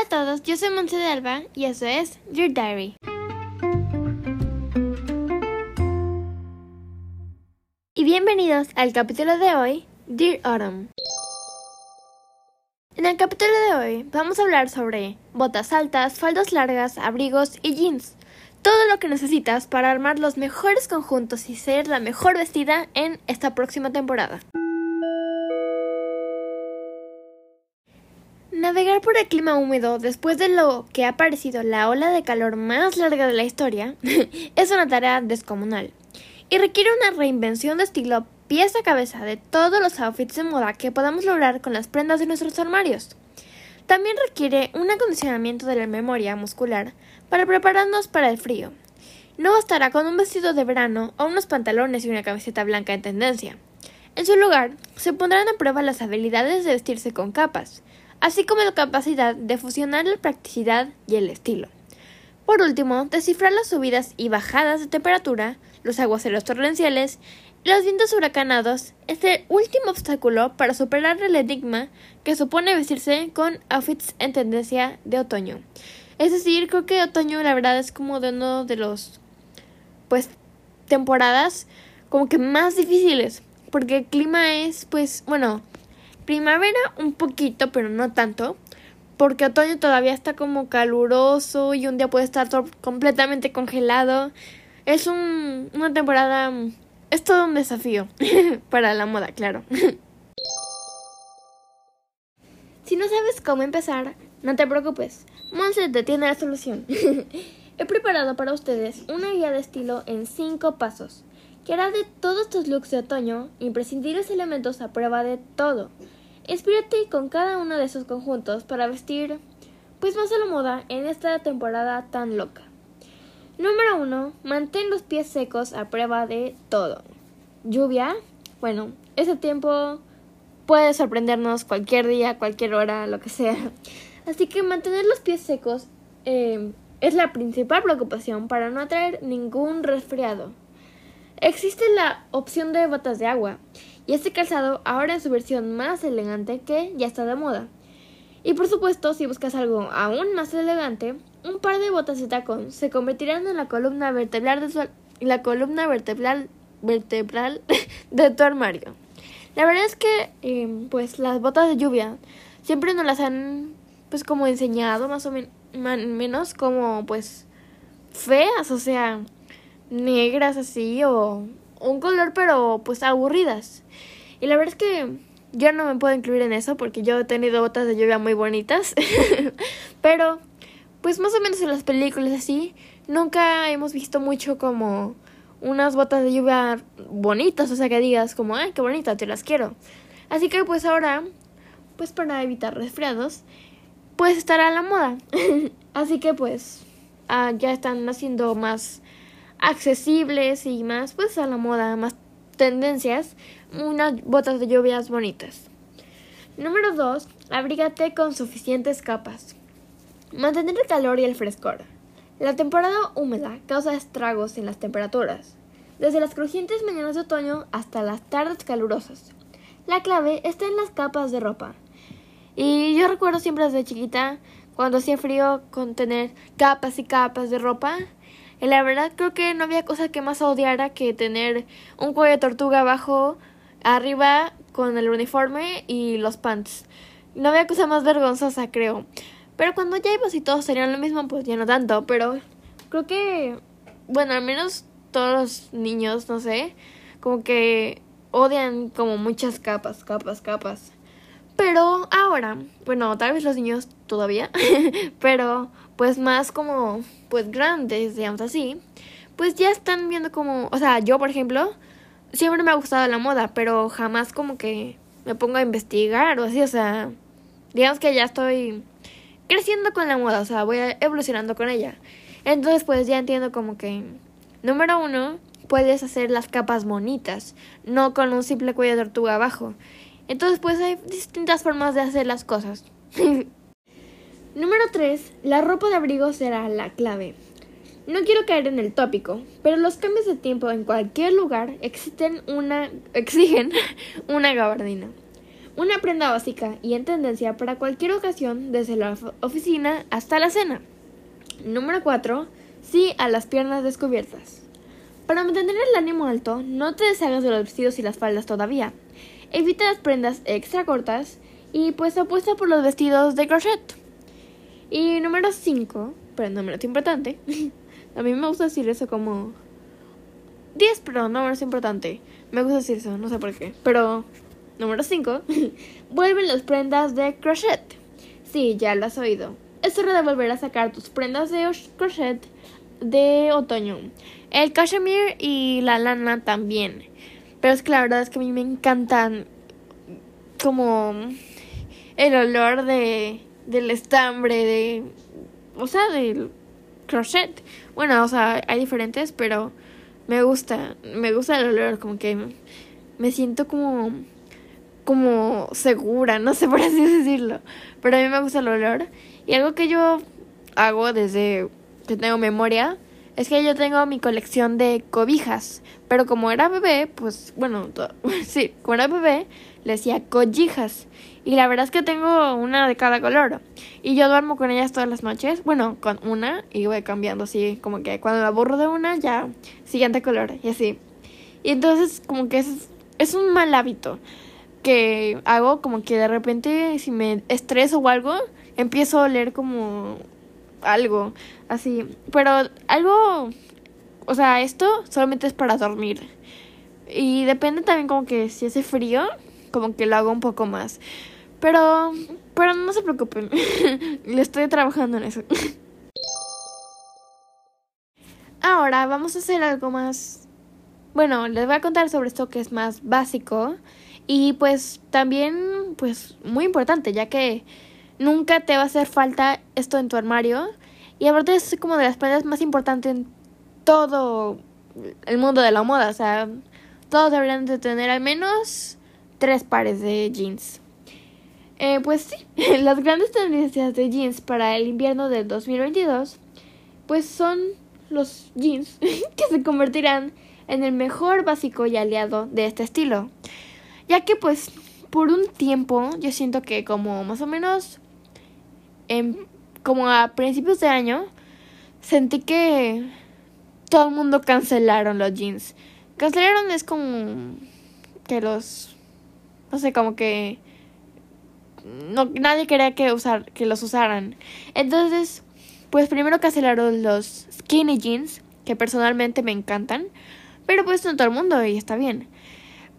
Hola a todos, yo soy Monse de Alba y eso es Your Diary. Y bienvenidos al capítulo de hoy, Dear Autumn. En el capítulo de hoy vamos a hablar sobre botas altas, faldas largas, abrigos y jeans. Todo lo que necesitas para armar los mejores conjuntos y ser la mejor vestida en esta próxima temporada. Navegar por el clima húmedo después de lo que ha parecido la ola de calor más larga de la historia es una tarea descomunal y requiere una reinvención de estilo pieza a cabeza de todos los outfits de moda que podamos lograr con las prendas de nuestros armarios. También requiere un acondicionamiento de la memoria muscular para prepararnos para el frío. No bastará con un vestido de verano o unos pantalones y una camiseta blanca en tendencia. En su lugar, se pondrán a prueba las habilidades de vestirse con capas, así como la capacidad de fusionar la practicidad y el estilo. Por último, descifrar las subidas y bajadas de temperatura, los aguaceros torrenciales y los vientos huracanados es el último obstáculo para superar el enigma que supone vestirse con outfits en tendencia de otoño. Es decir, creo que otoño la verdad es como de uno de los pues temporadas como que más difíciles, porque el clima es pues bueno, Primavera un poquito, pero no tanto. Porque otoño todavía está como caluroso y un día puede estar completamente congelado. Es un, una temporada... Es todo un desafío para la moda, claro. si no sabes cómo empezar, no te preocupes. Monse te tiene la solución. He preparado para ustedes una guía de estilo en 5 pasos que hará de todos tus looks de otoño imprescindibles elementos a prueba de todo. Inspírate con cada uno de esos conjuntos para vestir pues más a la moda en esta temporada tan loca. Número 1. Mantén los pies secos a prueba de todo. Lluvia. Bueno, ese tiempo puede sorprendernos cualquier día, cualquier hora, lo que sea. Así que mantener los pies secos eh, es la principal preocupación para no traer ningún resfriado. Existe la opción de botas de agua y este calzado ahora en su versión más elegante que ya está de moda. Y por supuesto, si buscas algo aún más elegante, un par de botas de tacón se convertirán en la columna vertebral de, la columna vertebral, vertebral de tu armario. La verdad es que em, pues las botas de lluvia siempre nos las han pues como enseñado más o menos como pues feas, o sea, negras así o un color pero pues aburridas. Y la verdad es que yo no me puedo incluir en eso porque yo he tenido botas de lluvia muy bonitas. pero pues más o menos en las películas así, nunca hemos visto mucho como unas botas de lluvia bonitas, o sea que digas como, ay, qué bonita, te las quiero. Así que pues ahora, pues para evitar resfriados, pues estará a la moda. así que pues ah, ya están haciendo más accesibles y más pues a la moda, más tendencias, unas botas de lluvias bonitas. Número 2. Abrígate con suficientes capas. Mantener el calor y el frescor. La temporada húmeda causa estragos en las temperaturas, desde las crujientes mañanas de otoño hasta las tardes calurosas. La clave está en las capas de ropa. Y yo recuerdo siempre desde chiquita, cuando hacía frío, con tener capas y capas de ropa la verdad creo que no había cosa que más odiara que tener un cuello de tortuga abajo, arriba con el uniforme y los pants. No había cosa más vergonzosa, creo. Pero cuando ya ibas y todos serían lo mismo, pues ya no tanto. Pero creo que, bueno, al menos todos los niños, no sé, como que odian como muchas capas, capas, capas. Pero ahora, bueno, tal vez los niños todavía, pero pues más como pues grandes, digamos así, pues ya están viendo como, o sea, yo por ejemplo, siempre me ha gustado la moda, pero jamás como que me pongo a investigar o así, o sea, digamos que ya estoy creciendo con la moda, o sea, voy evolucionando con ella. Entonces, pues ya entiendo como que, número uno, puedes hacer las capas bonitas, no con un simple cuello de tortuga abajo. Entonces, pues hay distintas formas de hacer las cosas. Número 3. La ropa de abrigo será la clave. No quiero caer en el tópico, pero los cambios de tiempo en cualquier lugar existen una, exigen una gabardina. Una prenda básica y en tendencia para cualquier ocasión, desde la oficina hasta la cena. Número 4. Sí a las piernas descubiertas. Para mantener el ánimo alto, no te deshagas de los vestidos y las faldas todavía. Evita las prendas extra cortas y pues apuesta por los vestidos de crochet. Y número 5, pero no menos importante. a mí me gusta decir eso como 10, pero no menos importante. Me gusta decir eso, no sé por qué. Pero número 5, vuelven las prendas de crochet. Sí, ya lo has oído. Es hora de volver a sacar tus prendas de crochet de otoño. El cashmere y la lana también. Pero es que la verdad es que a mí me encantan como el olor de del estambre de o sea, del crochet. Bueno, o sea, hay diferentes, pero me gusta, me gusta el olor, como que me siento como como segura, no sé por así decirlo, pero a mí me gusta el olor y algo que yo hago desde que tengo memoria es que yo tengo mi colección de cobijas, pero como era bebé, pues bueno, sí, como era bebé, le decía collijas. Y la verdad es que tengo una de cada color. Y yo duermo con ellas todas las noches. Bueno, con una y voy cambiando así, como que cuando me aburro de una, ya siguiente color y así. Y entonces como que es, es un mal hábito que hago como que de repente si me estreso o algo, empiezo a oler como algo así. Pero algo, o sea, esto solamente es para dormir. Y depende también como que si hace frío, como que lo hago un poco más. Pero, pero no se preocupen, le estoy trabajando en eso. Ahora vamos a hacer algo más... Bueno, les voy a contar sobre esto que es más básico y pues también pues muy importante ya que nunca te va a hacer falta esto en tu armario y aparte es como de las prendas más importantes en todo el mundo de la moda. O sea, todos deberían de tener al menos tres pares de jeans. Eh, pues sí, las grandes tendencias de jeans para el invierno del 2022 pues son los jeans que se convertirán en el mejor básico y aliado de este estilo. Ya que pues por un tiempo yo siento que como más o menos como a principios de año, sentí que todo el mundo cancelaron los jeans. Cancelaron es como que los, no sé, como que no, nadie quería que, usar, que los usaran. Entonces, pues primero cancelaron los skinny jeans, que personalmente me encantan, pero pues no todo el mundo y está bien.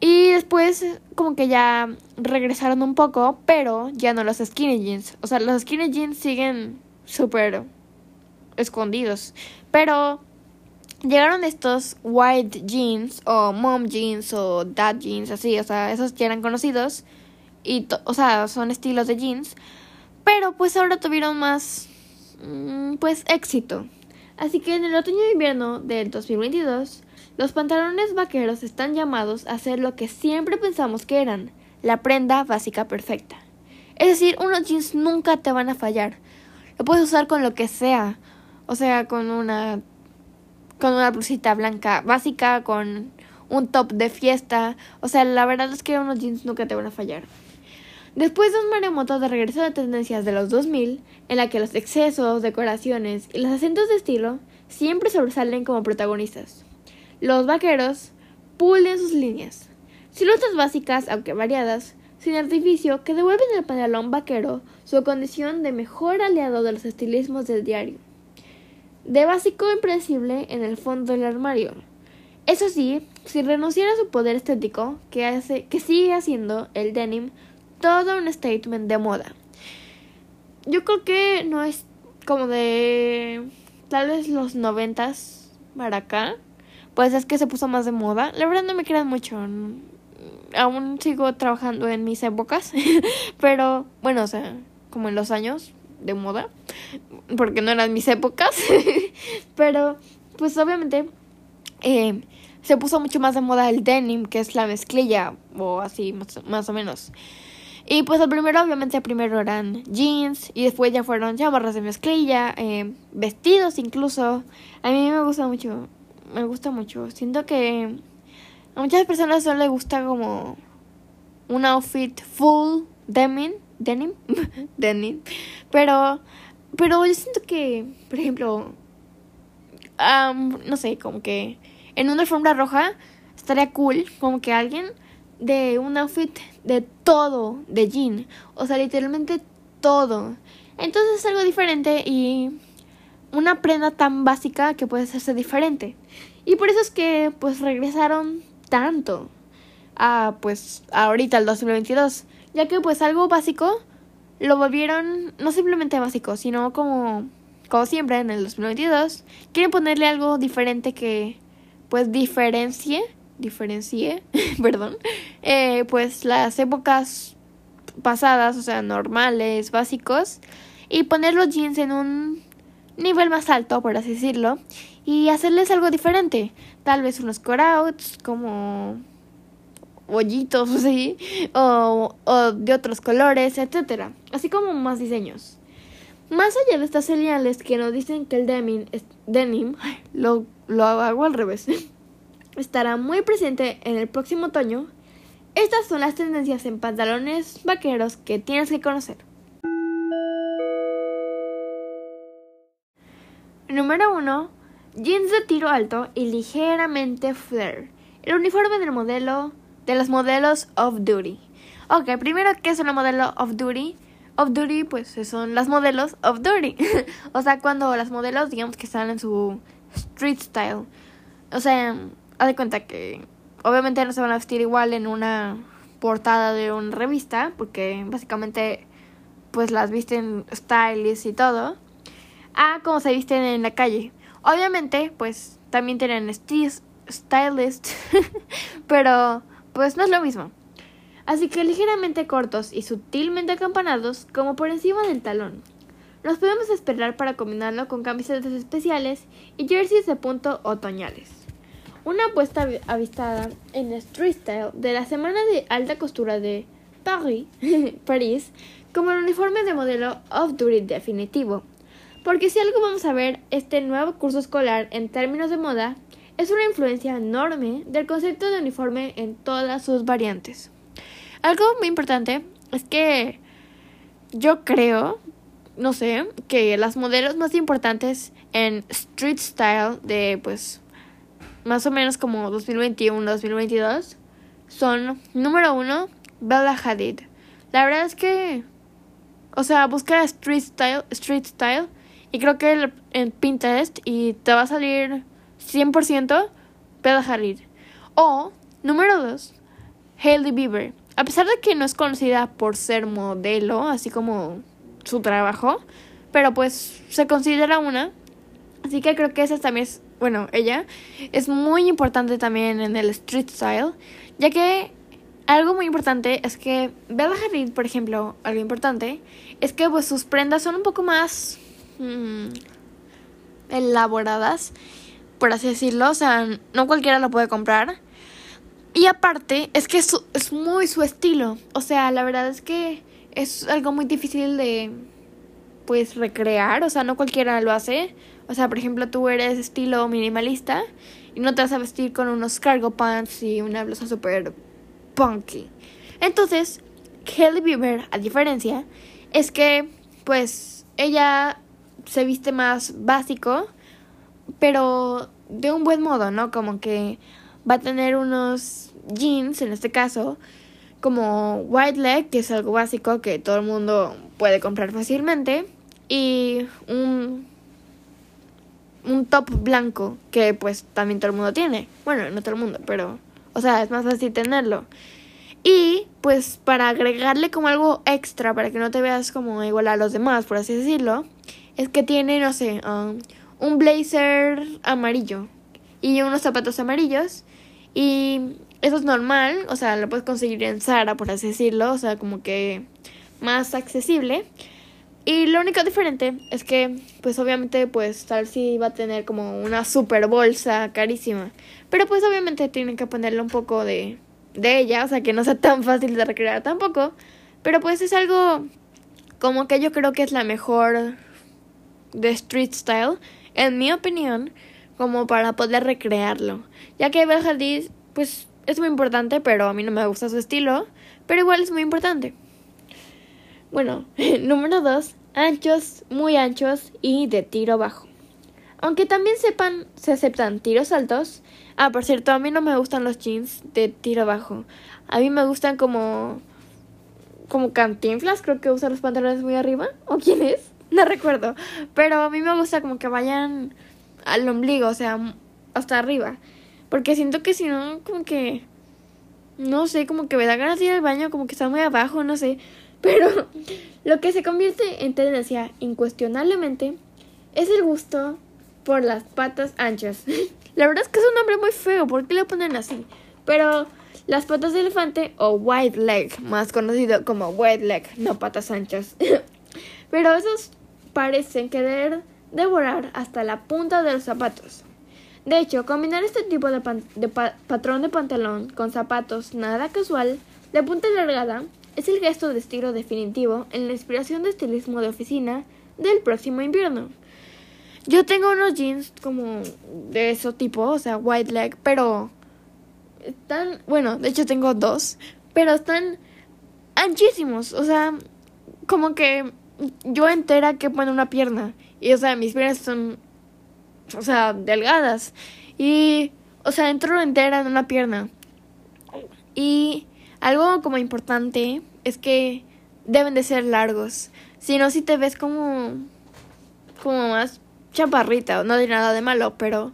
Y después como que ya regresaron un poco, pero ya no los skinny jeans. O sea, los skinny jeans siguen súper escondidos. Pero llegaron estos white jeans o mom jeans o dad jeans, así, o sea, esos ya eran conocidos. Y, o sea, son estilos de jeans. Pero pues ahora tuvieron más, mm, pues, éxito. Así que en el otoño e invierno del 2022 los pantalones vaqueros están llamados a ser lo que siempre pensamos que eran, la prenda básica perfecta. Es decir, unos jeans nunca te van a fallar. Lo puedes usar con lo que sea. O sea, con una con una blusita blanca básica, con un top de fiesta. O sea, la verdad es que unos jeans nunca te van a fallar. Después de un maremoto de regreso de tendencias de los 2000, en la que los excesos, decoraciones y los acentos de estilo siempre sobresalen como protagonistas. Los vaqueros pulen sus líneas. Siluetas básicas, aunque variadas, sin artificio, que devuelven al pantalón vaquero su condición de mejor aliado de los estilismos del diario. De básico impredecible en el fondo del armario. Eso sí, sin renunciar a su poder estético, que, hace, que sigue haciendo el denim todo un statement de moda. Yo creo que no es como de tal vez los noventas para acá pues es que se puso más de moda. La verdad no me crean mucho. Aún sigo trabajando en mis épocas, pero bueno, o sea, como en los años de moda, porque no eran mis épocas, pero pues obviamente eh, se puso mucho más de moda el denim, que es la mezclilla, o así más, o menos. Y pues el primero, obviamente, primero eran jeans y después ya fueron chamarras de mezclilla, eh, vestidos incluso. A mí me gusta mucho me gusta mucho. Siento que a muchas personas solo les gusta como un outfit full denim, denim, denim, pero, pero yo siento que, por ejemplo, no sé, como que en una alfombra roja estaría cool, como que alguien de un outfit de todo de jean, o sea, literalmente todo. Entonces es algo diferente y una prenda tan básica que puede hacerse diferente. Y por eso es que pues regresaron tanto a pues ahorita el 2022, ya que pues algo básico lo volvieron no simplemente básico, sino como como siempre en el 2022 quieren ponerle algo diferente que pues diferencie diferencie, perdón, eh, pues las épocas pasadas, o sea, normales, básicos, y poner los jeans en un nivel más alto, por así decirlo, y hacerles algo diferente. Tal vez unos cutout como hoyitos, ¿sí? o, o de otros colores, etcétera, así como más diseños. Más allá de estas señales que nos dicen que el denim, denim lo, lo hago al revés, estará muy presente en el próximo otoño, estas son las tendencias en pantalones vaqueros que tienes que conocer. Número 1. Jeans de tiro alto y ligeramente flare. El uniforme del modelo de los modelos off duty. Ok, primero, ¿qué es una modelo off duty? Off duty, pues son las modelos off duty. o sea, cuando las modelos, digamos que están en su street style. O sea, haz de cuenta que obviamente no se van a vestir igual en una portada de una revista, porque básicamente pues las visten stylists y todo, a como se visten en la calle. Obviamente, pues también tienen stylist, pero pues no es lo mismo. Así que ligeramente cortos y sutilmente acampanados como por encima del talón. Nos podemos esperar para combinarlo con camisetas especiales y jerseys de punto otoñales. Una apuesta avistada en Street Style de la semana de alta costura de París como el uniforme de modelo off-duty definitivo. Porque si algo vamos a ver, este nuevo curso escolar en términos de moda es una influencia enorme del concepto de uniforme en todas sus variantes. Algo muy importante es que yo creo, no sé, que las modelos más importantes en street style de pues más o menos como 2021-2022 son, número uno, Bella Hadid. La verdad es que, o sea, busca street style, street style y creo que en Pinterest y te va a salir 100% Bella Hadid. O, número dos, Hailey Bieber. A pesar de que no es conocida por ser modelo, así como su trabajo, pero pues se considera una. Así que creo que esa también es bueno, ella, es muy importante también en el street style, ya que algo muy importante es que Bella Hadid, por ejemplo, algo importante, es que pues sus prendas son un poco más mm, elaboradas, por así decirlo, o sea, no cualquiera lo puede comprar. Y aparte, es que es, es muy su estilo, o sea, la verdad es que es algo muy difícil de pues recrear, o sea, no cualquiera lo hace. O sea, por ejemplo, tú eres estilo minimalista y no te vas a vestir con unos cargo pants y una blusa super punky. Entonces, Kelly Bieber, a diferencia, es que, pues, ella se viste más básico, pero de un buen modo, ¿no? Como que va a tener unos jeans, en este caso, como white leg, que es algo básico que todo el mundo puede comprar fácilmente, y un un top blanco que pues también todo el mundo tiene. Bueno, no todo el mundo, pero o sea, es más fácil tenerlo. Y pues para agregarle como algo extra para que no te veas como igual a los demás, por así decirlo, es que tiene, no sé, um, un blazer amarillo y unos zapatos amarillos y eso es normal, o sea, lo puedes conseguir en Zara, por así decirlo, o sea, como que más accesible. Y lo único diferente es que, pues obviamente, pues tal si va a tener como una super bolsa carísima. Pero pues obviamente tienen que ponerle un poco de, de ella, o sea, que no sea tan fácil de recrear tampoco. Pero pues es algo como que yo creo que es la mejor de street style, en mi opinión, como para poder recrearlo. Ya que Belle Hadid, pues es muy importante, pero a mí no me gusta su estilo. pero igual es muy importante. Bueno, número 2, anchos, muy anchos y de tiro bajo. Aunque también sepan, se aceptan tiros altos. Ah, por cierto, a mí no me gustan los jeans de tiro bajo. A mí me gustan como como cantinflas, creo que usa los pantalones muy arriba. ¿O quién es? No recuerdo. Pero a mí me gusta como que vayan al ombligo, o sea, hasta arriba. Porque siento que si no, como que. No sé, como que me da ganas de ir al baño, como que está muy abajo, no sé. Pero lo que se convierte en tendencia incuestionablemente es el gusto por las patas anchas. La verdad es que es un nombre muy feo, ¿por qué lo ponen así? Pero las patas de elefante o white leg, más conocido como white leg, no patas anchas. Pero esos parecen querer devorar hasta la punta de los zapatos. De hecho, combinar este tipo de, patrón de pantalón con zapatos nada casual de punta alargada es el gesto de estilo definitivo en la inspiración de estilismo de oficina del próximo invierno. Yo tengo unos jeans como de ese tipo, o sea, white leg, pero están, bueno, de hecho tengo dos, pero están anchísimos, o sea, como que yo entera que pone una pierna y o sea, mis piernas son o sea, delgadas y o sea, entro entera en una pierna. Y algo como importante es que deben de ser largos, si no si te ves como como más chaparrita, no de nada de malo, pero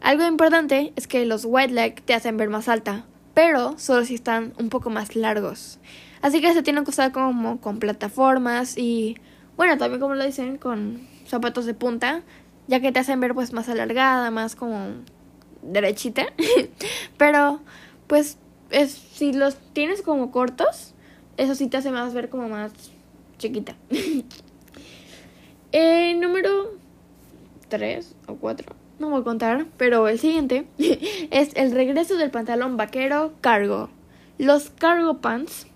algo importante es que los white leg te hacen ver más alta, pero solo si están un poco más largos. Así que se tienen que usar como con plataformas y bueno, también como lo dicen con zapatos de punta, ya que te hacen ver pues más alargada, más como derechita. pero pues es, si los tienes como cortos, eso sí te hace más ver como más chiquita. eh, número 3 o 4 no voy a contar, pero el siguiente es el regreso del pantalón vaquero cargo. Los cargo pants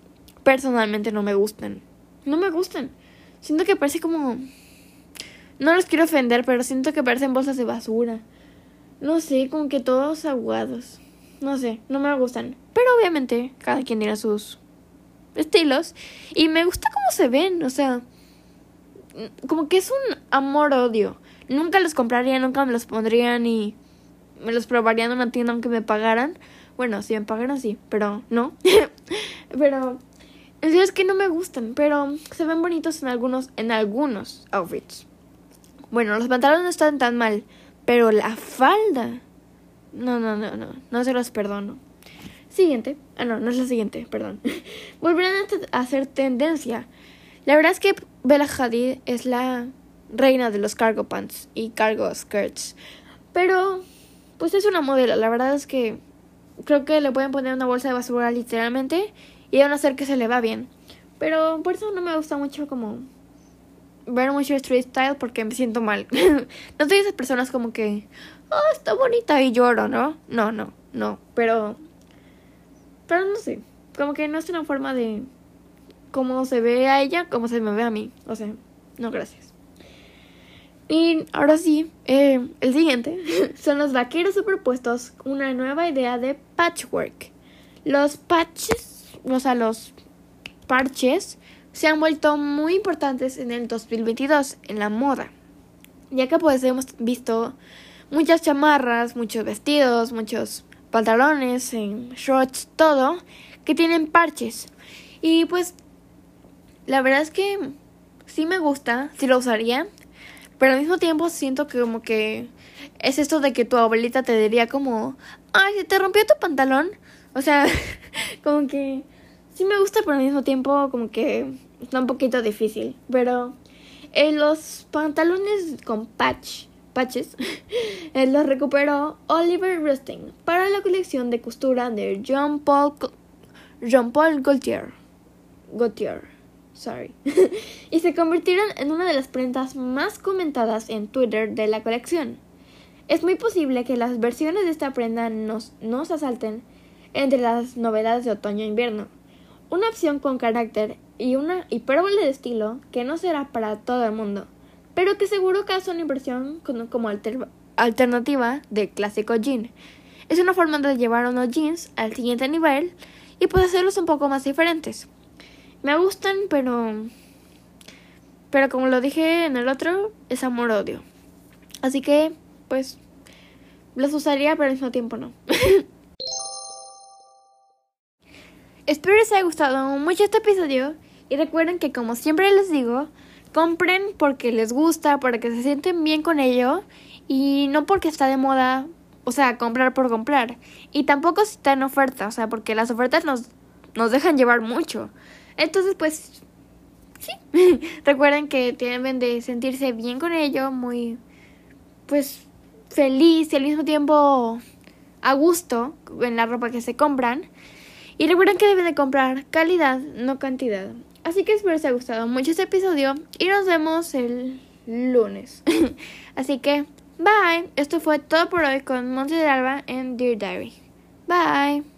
personalmente no me gustan. No me gustan. Siento que parece como... No los quiero ofender, pero siento que parecen bolsas de basura. No sé, como que todos aguados. No sé, no me gustan. Pero obviamente cada quien tiene sus estilos. Y me gusta cómo se ven, o sea... Como que es un amor-odio. Nunca los compraría, nunca me los pondrían y me los probaría en una tienda aunque me pagaran. Bueno, si me pagaran sí, pero no. pero el es que no me gustan, pero se ven bonitos en algunos en algunos outfits. Bueno, los pantalones no están tan mal, pero la falda no, no, no, no, no se los perdono. Siguiente. Ah, no, no es la siguiente, perdón. Volverán a hacer tendencia. La verdad es que Bella Hadid es la reina de los cargo pants y cargo skirts. Pero, pues es una modelo. La verdad es que creo que le pueden poner una bolsa de basura literalmente y van a hacer que se le va bien. Pero por eso no me gusta mucho como ver mucho street style porque me siento mal. no soy esas personas como que, oh, está bonita y lloro, ¿no? No, no, no. Pero, pero no sé. Como que no es una forma de cómo se ve a ella, como se me ve a mí. O sea, no, gracias. Y ahora sí, eh, el siguiente son los vaqueros superpuestos, una nueva idea de patchwork. Los patches, o sea, los parches, se han vuelto muy importantes en el 2022 en la moda, ya que pues hemos visto muchas chamarras, muchos vestidos, muchos pantalones, en shorts, todo, que tienen parches. Y pues la verdad es que sí me gusta, sí lo usaría, pero al mismo tiempo siento que como que es esto de que tu abuelita te diría como, ay, se te rompió tu pantalón. O sea, como que sí me gusta, pero al mismo tiempo como que está un poquito difícil. Pero eh, los pantalones con patch, patches eh, los recuperó Oliver Rusting para la colección de costura de Jean Paul, Jean Paul Gaultier. Gaultier sorry, y se convirtieron en una de las prendas más comentadas en Twitter de la colección. Es muy posible que las versiones de esta prenda nos, nos asalten entre las novedades de otoño e invierno. Una opción con carácter y una hipérbole de estilo que no será para todo el mundo, pero que seguro causa una impresión como, alternativa de clásico jean. Es una forma de llevar unos jeans al siguiente nivel y pues hacerlos un poco más diferentes. Me gustan, pero pero como lo dije en el otro, es amor odio. Así que pues los usaría, pero al mismo tiempo no. Espero les haya gustado mucho este episodio y recuerden que como siempre les digo, compren porque les gusta, porque se sienten bien con ello y no porque está de moda, o sea, comprar por comprar. Y tampoco si está en oferta, o sea, porque las ofertas nos, nos dejan llevar mucho. Entonces, pues, sí. recuerden que tienen de sentirse bien con ello, muy, pues, feliz y al mismo tiempo a gusto en la ropa que se compran. Y recuerden que deben de comprar calidad, no cantidad. Así que espero les haya gustado mucho este episodio y nos vemos el lunes. Así que, bye. Esto fue todo por hoy con Monte de Alba en Dear Diary. Bye.